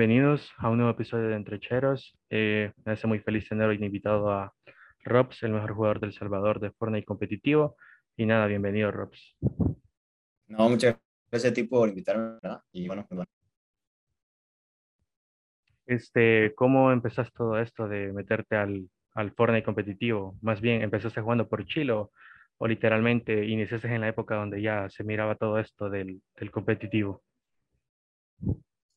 Bienvenidos a un nuevo episodio de Entrecheros. Eh, me hace muy feliz tener hoy invitado a Robs, el mejor jugador del Salvador de Fortnite competitivo. Y nada, bienvenido, Robs. No, muchas gracias a ti por invitarme. Y bueno, pues bueno. Este, ¿Cómo empezaste todo esto de meterte al, al Fortnite competitivo? Más bien, ¿empezaste jugando por Chile o, o literalmente iniciaste en la época donde ya se miraba todo esto del, del competitivo?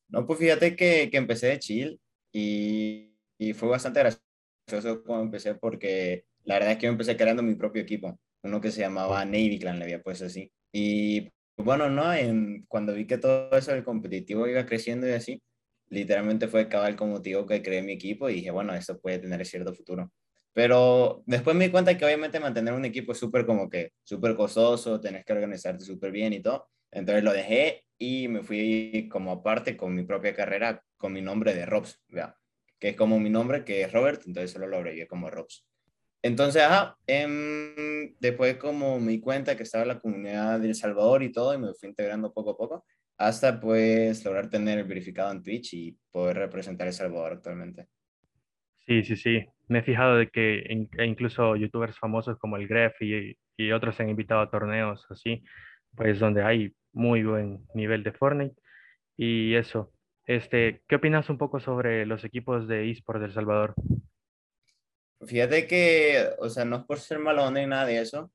No, pues fíjate que, que empecé de chill y, y, fue bastante gracioso como empecé porque la verdad es que yo empecé creando mi propio equipo, uno que se llamaba Navy Clan, le había puesto así. Y bueno, ¿no? En, cuando vi que todo eso del competitivo iba creciendo y así, literalmente fue cabal como motivo que creé mi equipo y dije, bueno, esto puede tener cierto futuro. Pero después me di cuenta que obviamente mantener un equipo es súper como que súper costoso, tenés que organizarte súper bien y todo. Entonces lo dejé y me fui como aparte con mi propia carrera con mi nombre de Robs, ¿vea? que es como mi nombre, que es Robert, entonces solo lo abrevié como Robs. Entonces, ajá, em, después como me di cuenta que estaba la comunidad de El Salvador y todo, y me fui integrando poco a poco, hasta pues lograr tener el verificado en Twitch y poder representar El Salvador actualmente. Sí, sí, sí. Me he fijado de que e incluso youtubers famosos como el Gref y, y otros se han invitado a torneos así, pues donde hay muy buen nivel de Fortnite. Y eso, este, ¿qué opinas un poco sobre los equipos de eSport de El Salvador? Fíjate que, o sea, no es por ser malo ni nada de eso.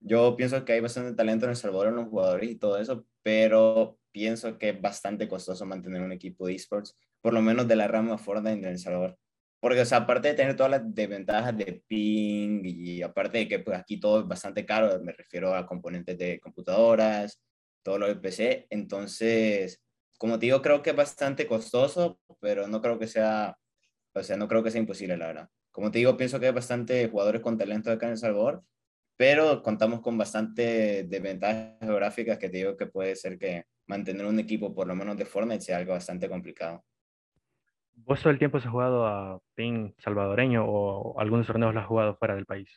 Yo pienso que hay bastante talento en El Salvador en los jugadores y todo eso, pero pienso que es bastante costoso mantener un equipo de esports, por lo menos de la rama Fortnite en El Salvador. Porque, o sea, aparte de tener todas las desventajas de ping y aparte de que pues aquí todo es bastante caro, me refiero a componentes de computadoras, todo lo del PC. Entonces, como te digo, creo que es bastante costoso, pero no creo que sea, o sea, no creo que sea imposible, la verdad. Como te digo, pienso que hay bastante jugadores con talento acá en El Salvador, pero contamos con bastante desventajas geográficas que te digo que puede ser que mantener un equipo, por lo menos de Fortnite, sea algo bastante complicado. ¿Vos todo el tiempo has jugado a PIN salvadoreño o algunos torneos lo has jugado fuera del país?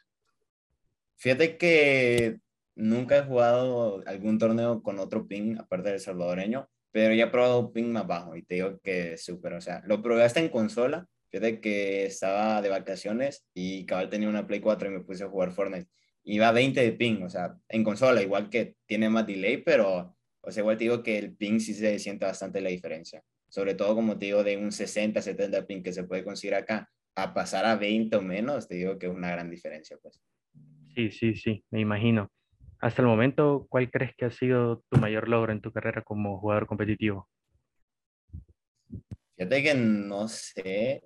Fíjate que Nunca he jugado algún torneo con otro ping aparte del salvadoreño, pero ya he probado ping más bajo y te digo que súper. O sea, lo probé hasta en consola. Fíjate que estaba de vacaciones y cabal tenía una Play 4 y me puse a jugar Fortnite. Iba a 20 de ping, o sea, en consola, igual que tiene más delay, pero, o sea, igual te digo que el ping sí se siente bastante la diferencia. Sobre todo, como te digo, de un 60, 70 ping que se puede conseguir acá a pasar a 20 o menos, te digo que es una gran diferencia, pues. Sí, sí, sí, me imagino. Hasta el momento, ¿cuál crees que ha sido tu mayor logro en tu carrera como jugador competitivo? Fíjate que no sé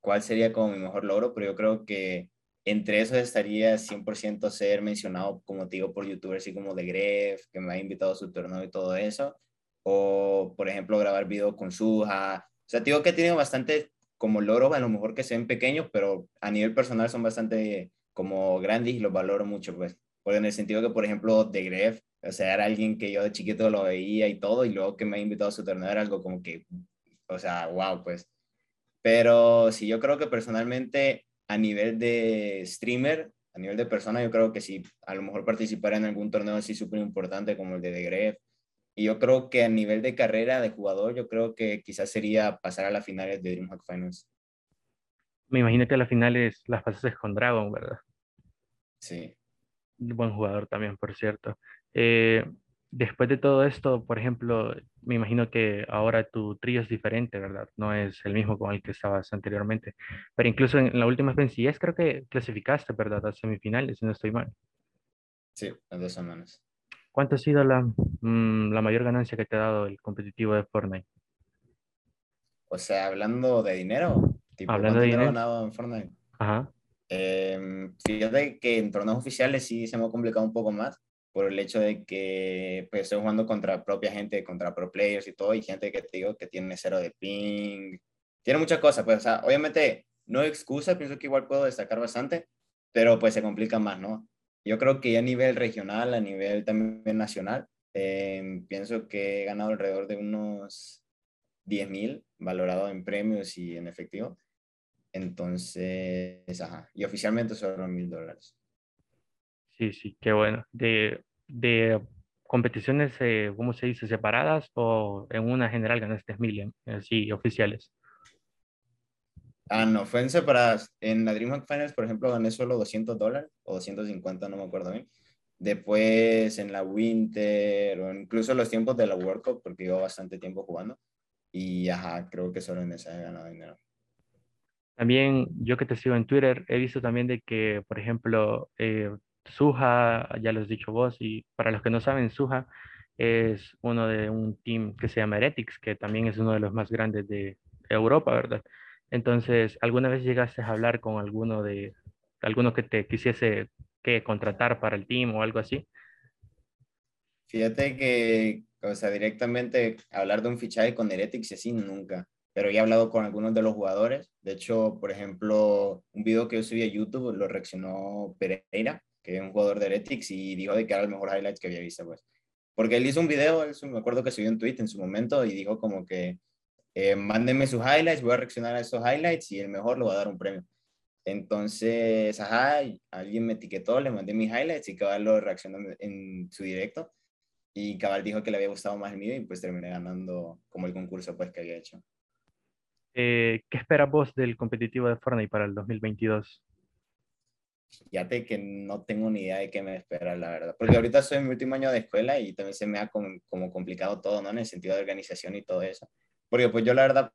cuál sería como mi mejor logro, pero yo creo que entre esos estaría 100% ser mencionado, como te digo, por youtubers así como The Gref, que me ha invitado a su torneo y todo eso. O, por ejemplo, grabar videos con Suja. O sea, digo que he tenido bastante como logros, a lo mejor que sean pequeños, pero a nivel personal son bastante como grandes y los valoro mucho, pues. Porque en el sentido que, por ejemplo, de Gref, o sea, era alguien que yo de chiquito lo veía y todo, y luego que me ha invitado a su torneo era algo como que, o sea, wow, pues. Pero sí, yo creo que personalmente a nivel de streamer, a nivel de persona, yo creo que sí, a lo mejor participar en algún torneo así súper importante como el de The Gref. Y yo creo que a nivel de carrera de jugador, yo creo que quizás sería pasar a las finales de DreamHack Finals. Me imagino que a las finales las pasaste con Dragon, ¿verdad? Sí buen jugador también, por cierto. Eh, después de todo esto, por ejemplo, me imagino que ahora tu trío es diferente, ¿verdad? No es el mismo con el que estabas anteriormente. Pero incluso en la última vencillas creo que clasificaste, ¿verdad? A semifinales, si no estoy mal. Sí, en dos semanas. ¿Cuánto ha sido la, mm, la mayor ganancia que te ha dado el competitivo de Fortnite? O sea, hablando de dinero. Tipo, hablando de dinero. ganado en Fortnite? Ajá. Eh, fíjate que en torneos oficiales sí se me ha complicado un poco más por el hecho de que pues, estoy jugando contra propia gente, contra pro players y todo, y gente que te digo que tiene cero de ping, tiene muchas cosas, pues, o sea, obviamente no hay excusa, pienso que igual puedo destacar bastante, pero pues se complica más, ¿no? Yo creo que a nivel regional, a nivel también nacional, eh, pienso que he ganado alrededor de unos 10 mil valorado en premios y en efectivo. Entonces, ajá, y oficialmente son mil dólares. Sí, sí, qué bueno. De, de competiciones, eh, ¿cómo se dice? ¿Separadas o en una general ganaste mil, así, oficiales? Ah, no, fue en separadas. En la DreamHack Finals, por ejemplo, gané solo 200 dólares o 250, no me acuerdo bien. Después en la Winter o incluso los tiempos de la World Cup, porque llevo bastante tiempo jugando. Y ajá, creo que solo en esa he ganado dinero. También yo que te sigo en Twitter, he visto también de que, por ejemplo, eh, Suja, ya lo has dicho vos, y para los que no saben, Suja es uno de un team que se llama Heretics, que también es uno de los más grandes de Europa, ¿verdad? Entonces, ¿alguna vez llegaste a hablar con alguno de alguno que te quisiese que contratar para el team o algo así? Fíjate que, o sea, directamente hablar de un fichaje con Heretics así nunca, pero he hablado con algunos de los jugadores. De hecho, por ejemplo, un video que yo subí a YouTube lo reaccionó Pereira, que es un jugador de Heretics, y dijo de que era el mejor highlights que había visto, pues. Porque él hizo un video, él, me acuerdo que subió un tweet en su momento y dijo como que eh, mándenme sus highlights, voy a reaccionar a esos highlights y el mejor le va a dar un premio. Entonces, ajá, alguien me etiquetó, le mandé mis highlights y Cabal lo reaccionó en su directo. Y Cabal dijo que le había gustado más el mío y pues terminé ganando como el concurso pues que había hecho. Eh, ¿Qué esperas vos del competitivo de Fortnite para el 2022? Fíjate que no tengo ni idea de qué me espera, la verdad. Porque ahorita soy en mi último año de escuela y también se me ha como, como complicado todo, ¿no? En el sentido de organización y todo eso. Porque pues yo la verdad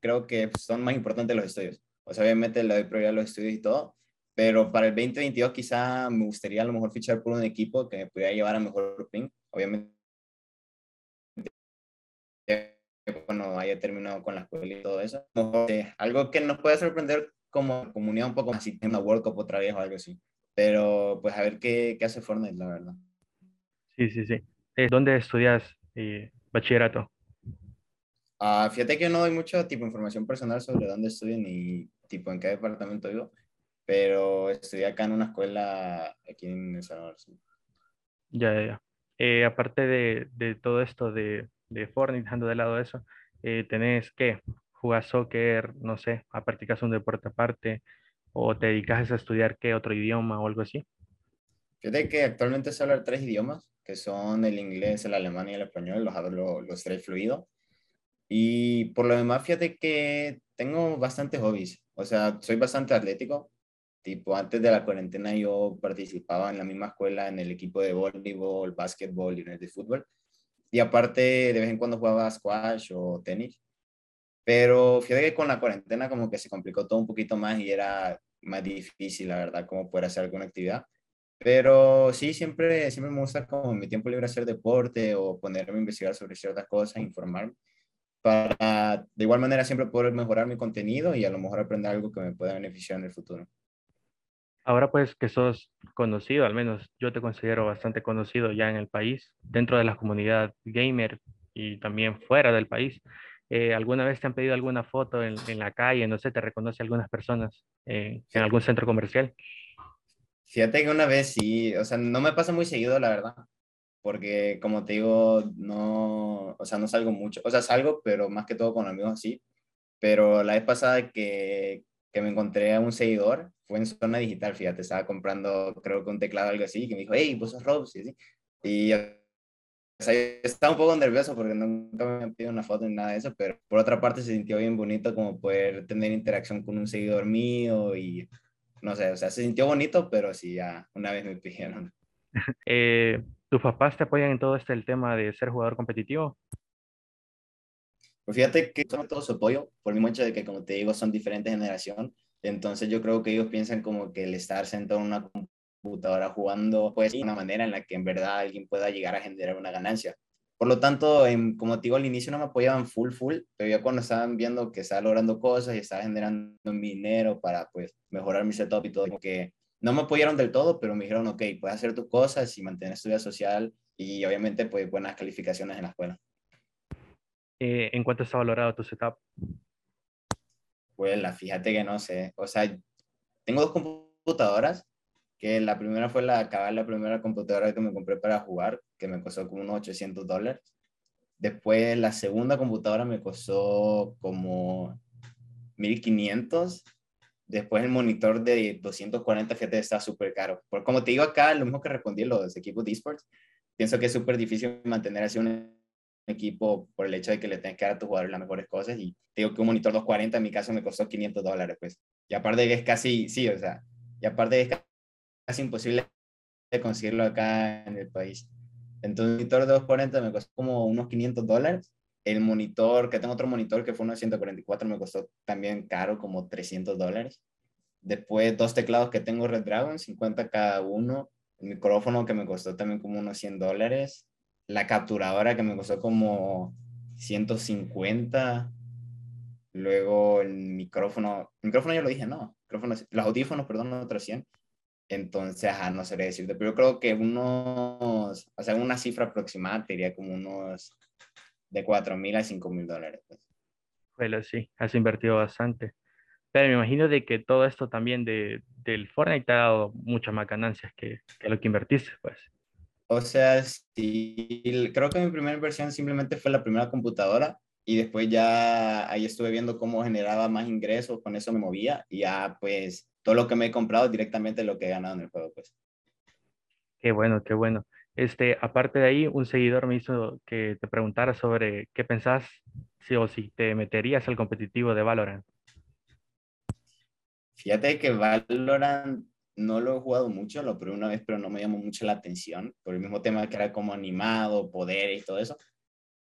creo que son más importantes los estudios. O sea, obviamente le doy prioridad a los estudios y todo, pero para el 2022 quizá me gustaría a lo mejor fichar por un equipo que me pudiera llevar a mejor ping. Obviamente, cuando haya terminado con la escuela y todo eso. algo que nos puede sorprender como comunidad un poco más, si una World Cup otra vez o algo así. Pero pues a ver qué, qué hace Fortnite, la verdad. Sí, sí, sí. Eh, ¿Dónde estudias eh, bachillerato? Uh, fíjate que yo no doy mucha tipo información personal sobre dónde estudio ni tipo en qué departamento vivo, pero estudié acá en una escuela aquí en El Salvador. Ya, ya, ya. Eh, aparte de, de, todo esto de, de Fortnite, dejando de lado eso, eh, ¿tenés qué? ¿Jugás soccer? No sé, ¿practicas un deporte aparte? ¿O te dedicas a estudiar qué otro idioma o algo así? Fíjate que actualmente sé hablar tres idiomas, que son el inglés, el alemán y el español, los hablo los tres fluido. Y por lo demás, fíjate que tengo bastantes hobbies. O sea, soy bastante atlético. Tipo, antes de la cuarentena yo participaba en la misma escuela en el equipo de voleibol, básquetbol y de fútbol. Y aparte, de vez en cuando jugaba squash o tenis. Pero fíjate que con la cuarentena como que se complicó todo un poquito más y era más difícil, la verdad, como poder hacer alguna actividad. Pero sí, siempre, siempre me gusta como en mi tiempo libre hacer deporte o ponerme a investigar sobre ciertas cosas, informarme para de igual manera siempre poder mejorar mi contenido y a lo mejor aprender algo que me pueda beneficiar en el futuro. Ahora pues que sos conocido, al menos yo te considero bastante conocido ya en el país, dentro de la comunidad gamer y también fuera del país. Eh, ¿Alguna vez te han pedido alguna foto en, en, la calle? No sé, ¿te reconoce algunas personas eh, en algún centro comercial? Fíjate que una vez sí, o sea, no me pasa muy seguido, la verdad, porque como te digo, no, o sea, no salgo mucho, o sea, salgo, pero más que todo con amigos así, pero la vez pasada que, que me encontré a un seguidor, fue en zona digital, fíjate, estaba comprando, creo que un teclado o algo así, que me dijo, hey, vos sos Rob, y así, y o sea, estaba un poco nervioso porque nunca me han pedido una foto ni nada de eso, pero por otra parte se sintió bien bonito como poder tener interacción con un seguidor mío y no sé, o sea, se sintió bonito, pero sí, ya una vez me pidieron. eh, ¿Tus papás te apoyan en todo este el tema de ser jugador competitivo? Pues fíjate que son todo su apoyo, por el mismo hecho de que, como te digo, son diferentes generación. Entonces yo creo que ellos piensan como que el estar sentado en una computadora jugando, pues, una manera en la que en verdad alguien pueda llegar a generar una ganancia. Por lo tanto, en, como te digo, al inicio no me apoyaban full, full, pero ya cuando estaban viendo que estaba logrando cosas y estaba generando dinero para, pues, mejorar mi setup y todo, como que no me apoyaron del todo, pero me dijeron, ok, puedes hacer tus cosas y mantener tu vida social y obviamente pues buenas calificaciones en la escuela. Eh, ¿En cuánto está valorado tu setup? Pues la, fíjate que no sé, o sea, tengo dos computadoras, que la primera fue la, acabar la primera computadora que me compré para jugar, que me costó como unos 800 dólares. Después la segunda computadora me costó como 1500 Después el monitor de 240 GT está súper caro. Por, como te digo acá, lo mismo que respondí los equipos de esports, pienso que es súper difícil mantener así un equipo por el hecho de que le tienes que dar a tus jugadores las mejores cosas y digo que un monitor 240 en mi caso me costó 500 dólares, pues. Y aparte que es casi, sí, o sea, y aparte es casi imposible de conseguirlo acá en el país. Entonces, el monitor de 240 me costó como unos 500 dólares. El monitor, que tengo otro monitor que fue uno de 144, me costó también caro, como 300 dólares. Después, dos teclados que tengo Red Dragon, 50 cada uno. El micrófono que me costó también como unos 100 dólares. La capturadora que me costó como 150. Luego el micrófono, micrófono ya lo dije, no, micrófono, los audífonos, perdón, otros 100. Entonces, ajá, no sé decirte, pero yo creo que unos, o sea, una cifra aproximada diría como unos de 4 mil a 5 mil dólares. Pues. Bueno, sí, has invertido bastante. Pero me imagino de que todo esto también de, del Fortnite te ha dado muchas más ganancias que, que lo que invertiste, pues. O sea, sí, creo que mi primera inversión simplemente fue la primera computadora y después ya ahí estuve viendo cómo generaba más ingresos, con eso me movía y ya pues todo lo que me he comprado directamente lo que he ganado en el juego, pues. Qué bueno, qué bueno. Este, aparte de ahí, un seguidor me hizo que te preguntara sobre qué pensás, si o si te meterías al competitivo de Valorant. Fíjate que Valorant no lo he jugado mucho, lo probé una vez, pero no me llamó mucho la atención, por el mismo tema que era como animado, poder y todo eso.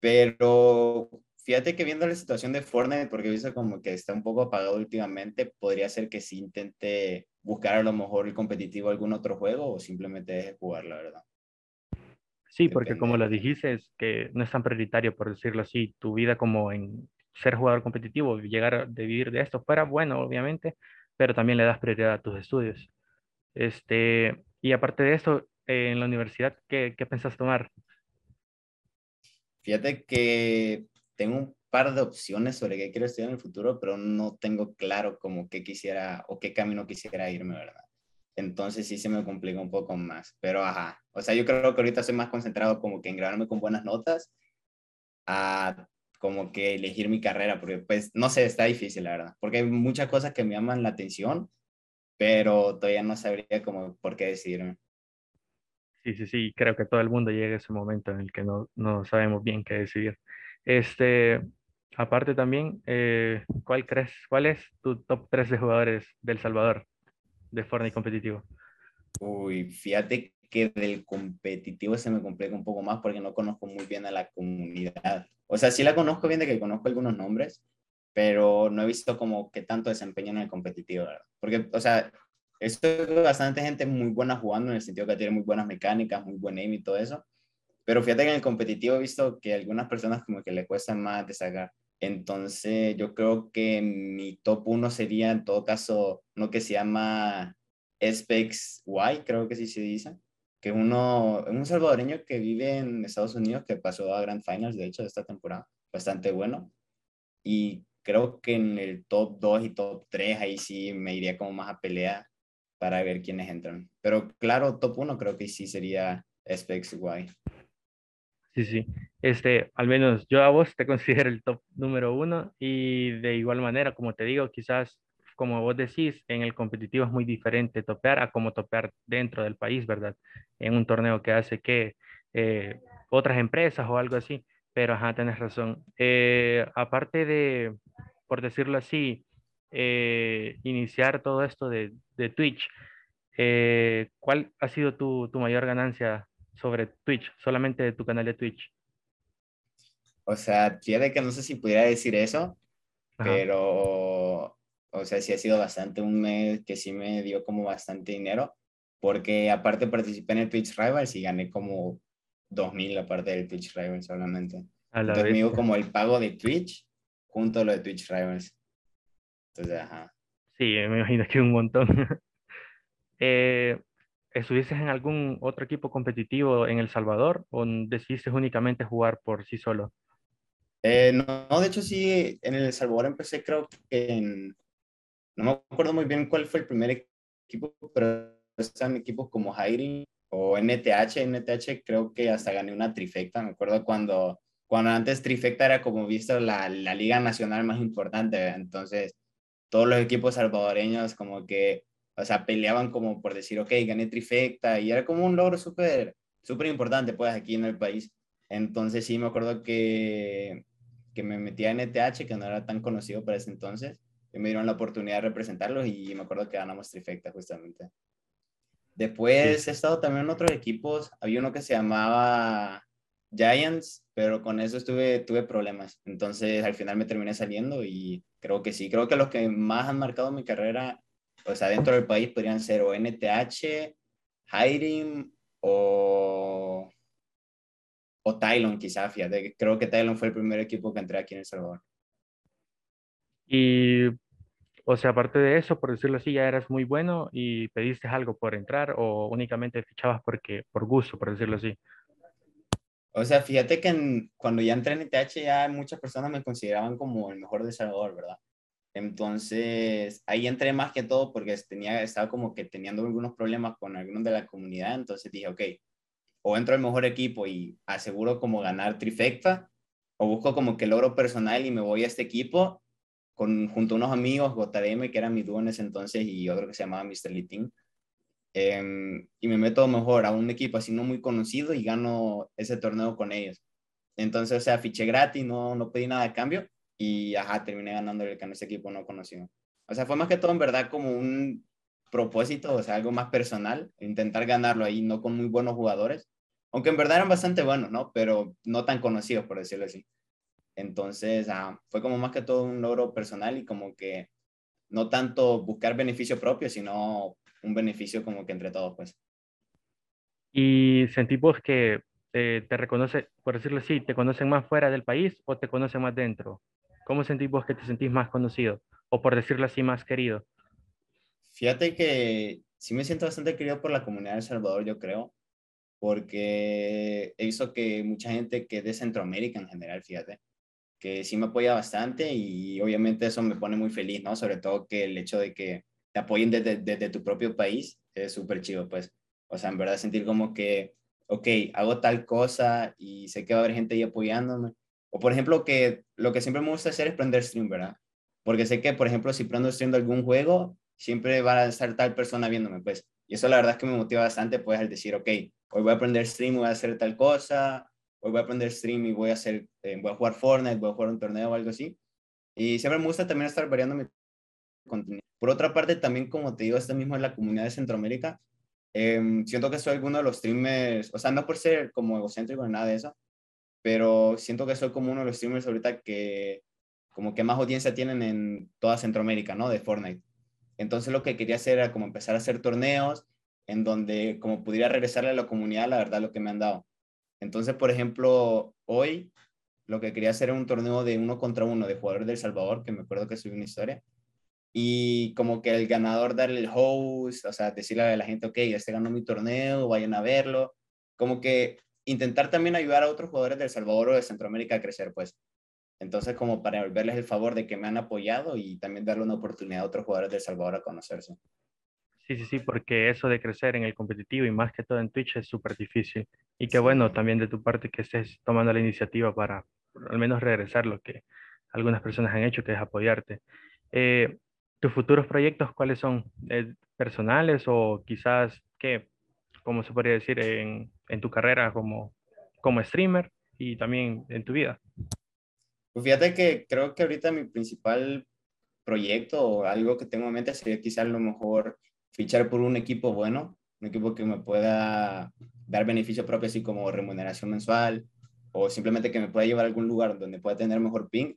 Pero fíjate que viendo la situación de Fortnite, porque he visto como que está un poco apagado últimamente, podría ser que sí intente buscar a lo mejor el competitivo algún otro juego o simplemente jugar, la verdad. Sí, porque como lo dijiste, es que no es tan prioritario, por decirlo así, tu vida como en ser jugador competitivo, llegar a vivir de esto fuera bueno, obviamente, pero también le das prioridad a tus estudios. Este, y aparte de esto, en la universidad, ¿qué, qué pensás tomar? Fíjate que tengo un par de opciones sobre qué quiero estudiar en el futuro, pero no tengo claro como qué quisiera o qué camino quisiera irme, ¿verdad? Entonces sí se me complica un poco más, pero ajá. O sea, yo creo que ahorita soy más concentrado como que en grabarme con buenas notas a como que elegir mi carrera, porque pues no sé, está difícil, la verdad, porque hay muchas cosas que me llaman la atención, pero todavía no sabría como por qué decidirme. Sí, sí, sí, creo que todo el mundo llega a ese momento en el que no, no sabemos bien qué decidir. Este, aparte también, eh, ¿cuál crees, cuál es tu top 3 de jugadores del Salvador de Fortnite competitivo? Uy, fíjate que del competitivo se me complica un poco más porque no conozco muy bien a la comunidad. O sea, sí la conozco bien de que conozco algunos nombres, pero no he visto como que tanto desempeño en el competitivo, ¿verdad? Porque, o sea, esto bastante gente muy buena jugando en el sentido que tiene muy buenas mecánicas, muy buen aim y todo eso, pero fíjate que en el competitivo he visto que algunas personas como que le cuesta más destacar. Entonces yo creo que mi top 1 sería en todo caso uno que se llama Specs Y, creo que sí se dice, que uno, un salvadoreño que vive en Estados Unidos que pasó a Grand Finals, de hecho, de esta temporada, bastante bueno. Y creo que en el top 2 y top 3 ahí sí me iría como más a pelea para ver quiénes entran. Pero claro, top 1 creo que sí sería Specs Y. Sí, sí. Este, al menos yo a vos te considero el top número uno y de igual manera, como te digo, quizás como vos decís, en el competitivo es muy diferente topear a como topear dentro del país, ¿verdad? En un torneo que hace que eh, otras empresas o algo así, pero ajá, tenés razón. Eh, aparte de, por decirlo así, eh, iniciar todo esto de, de Twitch, ¿cuál ha sido tu, tu mayor ganancia sobre Twitch, solamente de tu canal de Twitch? O sea, fíjate que no sé si pudiera decir eso, pero, o sea, sí ha sido bastante un mes que sí me dio como bastante dinero, porque aparte participé en el Twitch Rivals y gané como 2000 aparte del Twitch Rivals solamente. Entonces me dio como el pago de Twitch junto a lo de Twitch Rivals. Entonces, ajá. Sí, me imagino que un montón. eh, ¿Estuviste en algún otro equipo competitivo en El Salvador o decidiste únicamente jugar por sí solo? Eh, no, de hecho sí, en El Salvador empecé creo que en, no me acuerdo muy bien cuál fue el primer equipo, pero están equipos como Hiring o NTH, NTH creo que hasta gané una trifecta, me acuerdo cuando, cuando antes trifecta era como visto la, la liga nacional más importante, entonces todos los equipos salvadoreños como que o sea, peleaban como por decir, ok, gané trifecta, y era como un logro súper, súper importante pues aquí en el país. Entonces sí me acuerdo que, que me metí a NTH, que no era tan conocido para ese entonces, y me dieron la oportunidad de representarlos y me acuerdo que ganamos trifecta justamente. Después he estado también en otros equipos, había uno que se llamaba Giants, pero con eso estuve, tuve problemas. Entonces al final me terminé saliendo y creo que sí, creo que los que más han marcado mi carrera, o sea, dentro del país podrían ser o NTH, Hiring o, o Tylon quizá, fíjate, creo que Tylon fue el primer equipo que entré aquí en El Salvador. Y, o sea, aparte de eso, por decirlo así, ya eras muy bueno y pediste algo por entrar o únicamente fichabas porque, por gusto, por decirlo así. O sea, fíjate que cuando ya entré en ETH ya muchas personas me consideraban como el mejor de Salvador, ¿verdad? Entonces, ahí entré más que todo porque tenía, estaba como que teniendo algunos problemas con algunos de la comunidad, entonces dije, ok, o entro al mejor equipo y aseguro como ganar trifecta, o busco como que logro personal y me voy a este equipo con, junto a unos amigos, JDM, que era mi dúo en ese entonces, y otro que se llamaba Mr. Litin. Em, y me meto mejor a un equipo así no muy conocido y gano ese torneo con ellos. Entonces, o sea, fiché gratis, no, no pedí nada de cambio y ajá, terminé ganando el que ese equipo no conocido. O sea, fue más que todo en verdad como un propósito, o sea, algo más personal, intentar ganarlo ahí, no con muy buenos jugadores, aunque en verdad eran bastante buenos, ¿no? Pero no tan conocidos, por decirlo así. Entonces, ah, fue como más que todo un logro personal y como que no tanto buscar beneficio propio, sino un beneficio como que entre todos, pues. Y sentimos que eh, te reconoce, por decirlo así, te conocen más fuera del país o te conocen más dentro? ¿Cómo sentís vos que te sentís más conocido? O por decirlo así, más querido. Fíjate que sí me siento bastante querido por la comunidad de El Salvador, yo creo, porque he visto que mucha gente que es de Centroamérica en general, fíjate, que sí me apoya bastante y obviamente eso me pone muy feliz, ¿no? Sobre todo que el hecho de que te apoyen desde, desde tu propio país es súper chido, pues. O sea, en verdad sentir como que, ok, hago tal cosa y sé que va a haber gente ahí apoyándome. O por ejemplo, que lo que siempre me gusta hacer es prender stream, ¿verdad? Porque sé que, por ejemplo, si prendo stream de algún juego, siempre va a estar tal persona viéndome, pues. Y eso la verdad es que me motiva bastante, pues, al decir, ok, hoy voy a aprender stream y voy a hacer tal cosa, hoy voy a aprender stream y voy a hacer, eh, voy a jugar Fortnite, voy a jugar un torneo o algo así. Y siempre me gusta también estar variando mi contenido. Por otra parte, también como te digo, este mismo en la comunidad de Centroamérica, em, siento que soy alguno de los streamers, o sea, no por ser como egocéntrico ni nada de eso, pero siento que soy como uno de los streamers ahorita que como que más audiencia tienen en toda Centroamérica, ¿no? De Fortnite. Entonces lo que quería hacer era como empezar a hacer torneos en donde como pudiera regresarle a la comunidad, la verdad, lo que me han dado. Entonces, por ejemplo, hoy lo que quería hacer era un torneo de uno contra uno de jugadores del Salvador, que me acuerdo que subí una historia, y como que el ganador darle el host, o sea, decirle a la gente, ok, este ganó mi torneo, vayan a verlo, como que intentar también ayudar a otros jugadores del Salvador o de Centroamérica a crecer, pues. Entonces, como para devolverles el favor de que me han apoyado y también darle una oportunidad a otros jugadores del Salvador a conocerse. Sí, sí, sí, porque eso de crecer en el competitivo y más que todo en Twitch es súper difícil. Y que bueno, también de tu parte que estés tomando la iniciativa para al menos regresar lo que algunas personas han hecho, que es apoyarte. Eh, ¿Tus futuros proyectos cuáles son? Eh, ¿Personales o quizás, qué, cómo se podría decir, en, en, tu carrera como, como streamer y también en tu vida? Pues fíjate que creo que ahorita mi principal proyecto o algo que tengo en mente sería quizás lo mejor fichar por un equipo bueno, un equipo que me pueda dar beneficio propio, así como remuneración mensual, o simplemente que me pueda llevar a algún lugar donde pueda tener mejor ping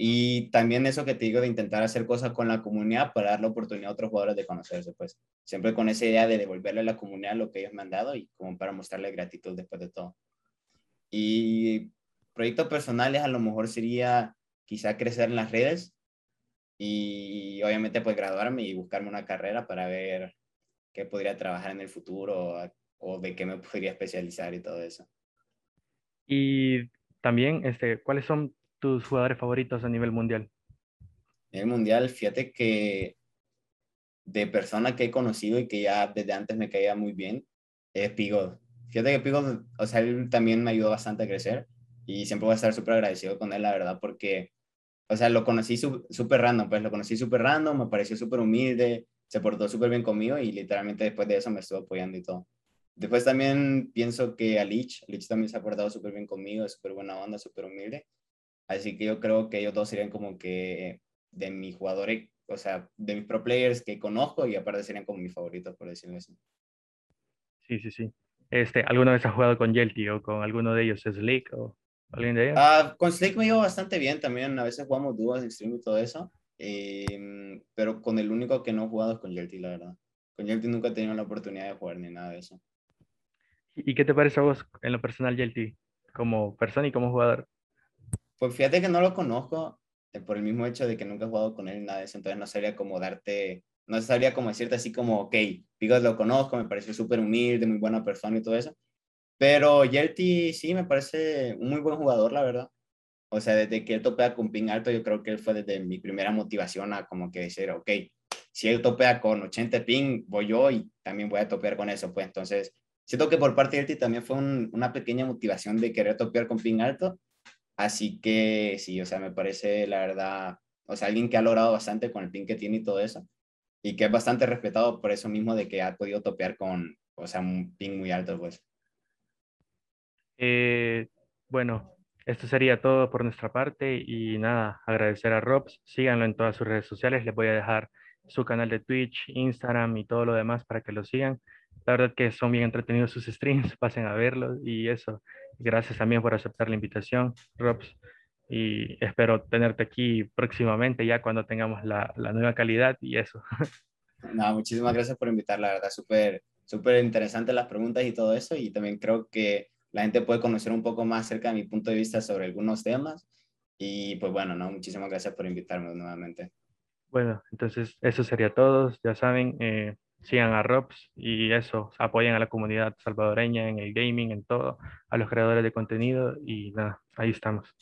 y también eso que te digo de intentar hacer cosas con la comunidad para dar la oportunidad a otros jugadores de conocerse, pues siempre con esa idea de devolverle a la comunidad lo que ellos me han dado y como para mostrarle gratitud después de todo. Y proyectos personales a lo mejor sería quizá crecer en las redes y obviamente pues graduarme y buscarme una carrera para ver qué podría trabajar en el futuro o, de qué me podría especializar y todo eso. Y también, este, ¿cuáles son tus jugadores favoritos a nivel mundial? A nivel mundial, fíjate que de persona que he conocido y que ya desde antes me caía muy bien, es Pigot. Fíjate que Pigot, o sea, él también me ayudó bastante a crecer y siempre voy a estar súper agradecido con él, la verdad, porque, o sea, lo conocí súper random, pues lo conocí súper random, me pareció súper humilde, se portó súper bien conmigo y literalmente después de eso me estuvo apoyando y todo. Después también pienso que a Lich, Lich también se ha portado súper bien conmigo, es súper buena onda, súper humilde. Así que yo creo que ellos dos serían como que de mis jugadores, o sea, de mis pro players que conozco y aparte serían como mis favoritos, por decirlo así. Sí, sí, sí. Este, ¿Alguna vez has jugado con Yelty o con alguno de ellos, Slick o alguien de ellos? Ah, con Slick me llevo bastante bien también, a veces jugamos dúos en stream y todo eso, em, pero con el único que no he jugado es con Yelty, la verdad. Con Yelty nunca he tenido la oportunidad de jugar ni nada de eso. ¿Y qué te parece a vos en lo personal, Yelty, como persona y como jugador? Pues fíjate que no lo conozco eh, por el mismo hecho de que nunca he jugado con él, nada de eso, entonces no sabría como darte, no sabría como decirte así como, ok, Pigot lo conozco, me parece súper humilde, muy buena persona y todo eso, pero Yelty sí me parece un muy buen jugador, la verdad. O sea, desde que él topea con ping alto, yo creo que él fue desde mi primera motivación a como que decir, ok, si él topea con 80 ping, voy yo y también voy a topear con eso, pues entonces siento que por parte de Yelty también fue una pequeña motivación de querer topear con ping alto Así que sí, o sea, me parece la verdad, o sea, alguien que ha logrado bastante con el pin que tiene y todo eso, y que es bastante respetado por eso mismo de que ha podido topear con, o sea, un ping muy alto, pues. Eh, bueno, esto sería todo por nuestra parte y nada, agradecer a Robs, síganlo en todas sus redes sociales, les voy a dejar su canal de Twitch, Instagram y todo lo demás para que lo sigan. La verdad que son bien entretenidos sus streams, pasen a verlos y eso. Gracias también por aceptar la invitación, Robs. Y espero tenerte aquí próximamente ya cuando tengamos la, la nueva calidad y eso. No, muchísimas gracias por invitar, la verdad, súper súper interesantes las preguntas y todo eso. Y también creo que la gente puede conocer un poco más acerca de mi punto de vista sobre algunos temas. Y pues bueno, no, muchísimas gracias por invitarme nuevamente. Bueno, entonces eso sería todo. Ya saben, eh, sigan a Robs y eso, apoyen a la comunidad salvadoreña en el gaming, en todo, a los creadores de contenido y nada, ahí estamos.